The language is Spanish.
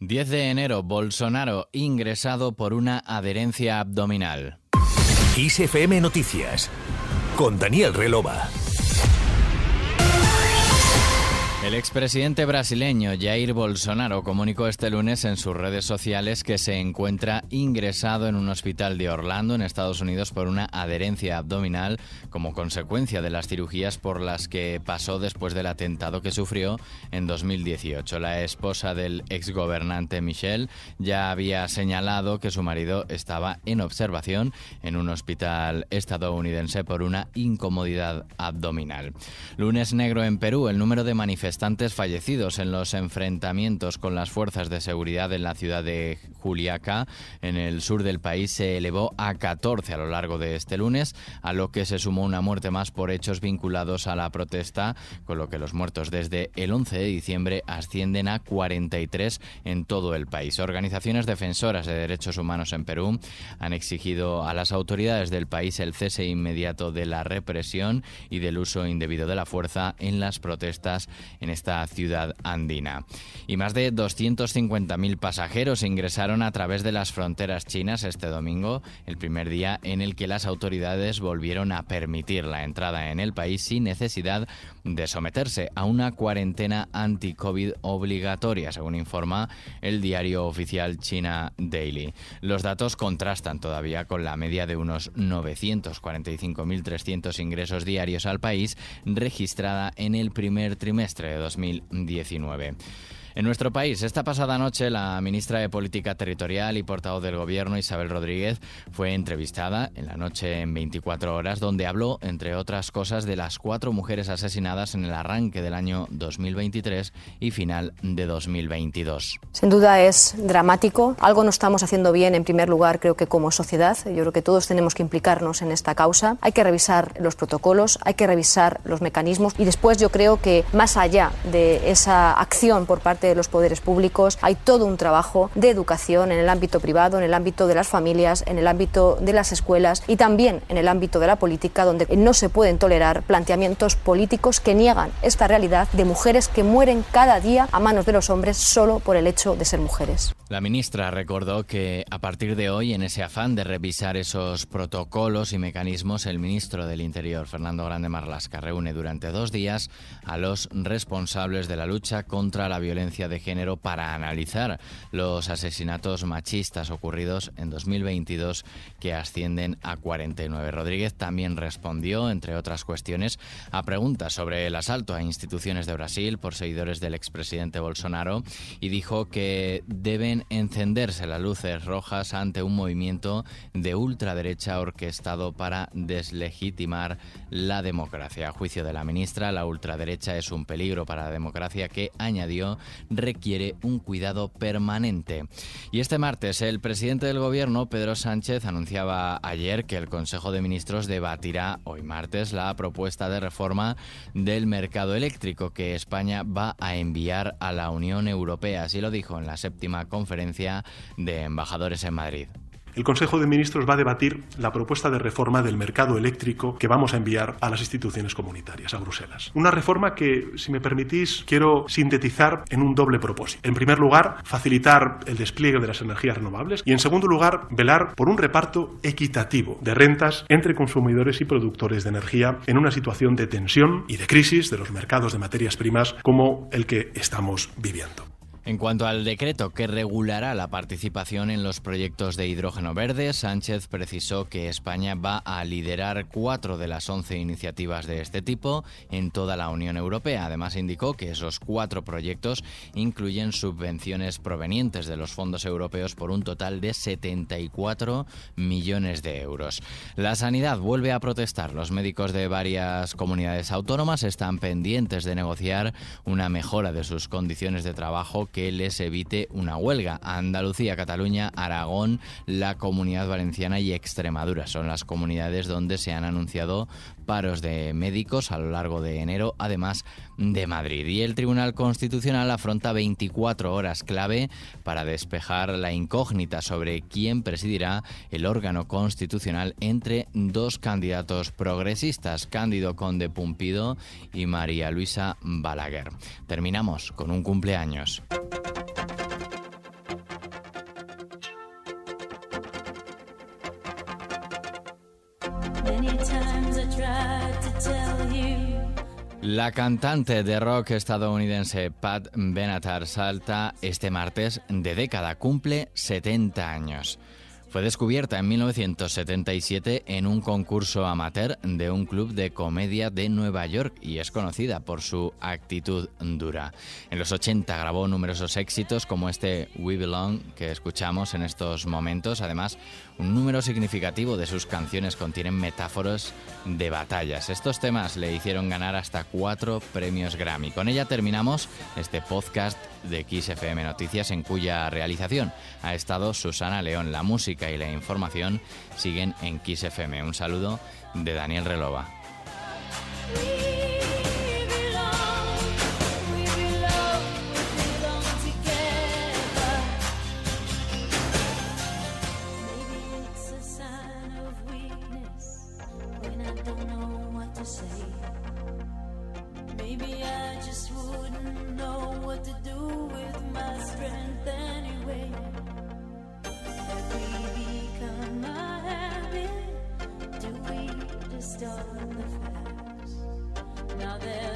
10 de enero, Bolsonaro ingresado por una adherencia abdominal. ISFM Noticias con Daniel Relova. El expresidente brasileño Jair Bolsonaro comunicó este lunes en sus redes sociales que se encuentra ingresado en un hospital de Orlando, en Estados Unidos, por una adherencia abdominal como consecuencia de las cirugías por las que pasó después del atentado que sufrió en 2018. La esposa del exgobernante Michelle ya había señalado que su marido estaba en observación en un hospital estadounidense por una incomodidad abdominal. Lunes negro en Perú, el número de manifestantes fallecidos en los enfrentamientos con las fuerzas de seguridad en la ciudad de Juliaca, en el sur del país, se elevó a 14 a lo largo de este lunes, a lo que se sumó una muerte más por hechos vinculados a la protesta, con lo que los muertos desde el 11 de diciembre ascienden a 43 en todo el país. Organizaciones defensoras de derechos humanos en Perú han exigido a las autoridades del país el cese inmediato de la represión y del uso indebido de la fuerza en las protestas en esta ciudad andina. Y más de 250.000 pasajeros ingresaron a través de las fronteras chinas este domingo, el primer día en el que las autoridades volvieron a permitir la entrada en el país sin necesidad de someterse a una cuarentena anti-COVID obligatoria, según informa el diario oficial China Daily. Los datos contrastan todavía con la media de unos 945.300 ingresos diarios al país registrada en el primer trimestre 2019. En nuestro país, esta pasada noche, la ministra de Política Territorial y portavoz del Gobierno, Isabel Rodríguez, fue entrevistada en la noche en 24 horas, donde habló, entre otras cosas, de las cuatro mujeres asesinadas en el arranque del año 2023 y final de 2022. Sin duda es dramático. Algo no estamos haciendo bien, en primer lugar, creo que como sociedad. Yo creo que todos tenemos que implicarnos en esta causa. Hay que revisar los protocolos, hay que revisar los mecanismos y después yo creo que más allá de esa acción por parte de los poderes públicos. Hay todo un trabajo de educación en el ámbito privado, en el ámbito de las familias, en el ámbito de las escuelas y también en el ámbito de la política, donde no se pueden tolerar planteamientos políticos que niegan esta realidad de mujeres que mueren cada día a manos de los hombres solo por el hecho de ser mujeres. La ministra recordó que a partir de hoy, en ese afán de revisar esos protocolos y mecanismos, el ministro del Interior, Fernando Grande Marlasca, reúne durante dos días a los responsables de la lucha contra la violencia de género para analizar los asesinatos machistas ocurridos en 2022 que ascienden a 49. Rodríguez también respondió, entre otras cuestiones, a preguntas sobre el asalto a instituciones de Brasil por seguidores del expresidente Bolsonaro y dijo que deben encenderse las luces rojas ante un movimiento de ultraderecha orquestado para deslegitimar la democracia. A juicio de la ministra, la ultraderecha es un peligro para la democracia que, añadió, requiere un cuidado permanente. Y este martes, el presidente del gobierno, Pedro Sánchez, anunciaba ayer que el Consejo de Ministros debatirá hoy martes la propuesta de reforma del mercado eléctrico que España va a enviar a la Unión Europea. Así lo dijo en la séptima conferencia de embajadores en Madrid. El Consejo de Ministros va a debatir la propuesta de reforma del mercado eléctrico que vamos a enviar a las instituciones comunitarias, a Bruselas. Una reforma que, si me permitís, quiero sintetizar en un doble propósito. En primer lugar, facilitar el despliegue de las energías renovables y, en segundo lugar, velar por un reparto equitativo de rentas entre consumidores y productores de energía en una situación de tensión y de crisis de los mercados de materias primas como el que estamos viviendo. En cuanto al decreto que regulará la participación en los proyectos de hidrógeno verde, Sánchez precisó que España va a liderar cuatro de las once iniciativas de este tipo en toda la Unión Europea. Además, indicó que esos cuatro proyectos incluyen subvenciones provenientes de los fondos europeos por un total de 74 millones de euros. La sanidad vuelve a protestar. Los médicos de varias comunidades autónomas están pendientes de negociar una mejora de sus condiciones de trabajo les evite una huelga. Andalucía, Cataluña, Aragón, la Comunidad Valenciana y Extremadura son las comunidades donde se han anunciado paros de médicos a lo largo de enero, además de Madrid. Y el Tribunal Constitucional afronta 24 horas clave para despejar la incógnita sobre quién presidirá el órgano constitucional entre dos candidatos progresistas, Cándido Conde Pumpido y María Luisa Balaguer. Terminamos con un cumpleaños. La cantante de rock estadounidense Pat Benatar salta este martes de década, cumple 70 años. Fue descubierta en 1977 en un concurso amateur de un club de comedia de Nueva York y es conocida por su actitud dura. En los 80 grabó numerosos éxitos como este We Belong que escuchamos en estos momentos. Además, un número significativo de sus canciones contienen metáforas de batallas. Estos temas le hicieron ganar hasta cuatro premios Grammy. Con ella terminamos este podcast de XFM Noticias en cuya realización ha estado Susana León. La música y la información siguen en XFM. Un saludo de Daniel Relova. Now there's stolen the facts. Now they're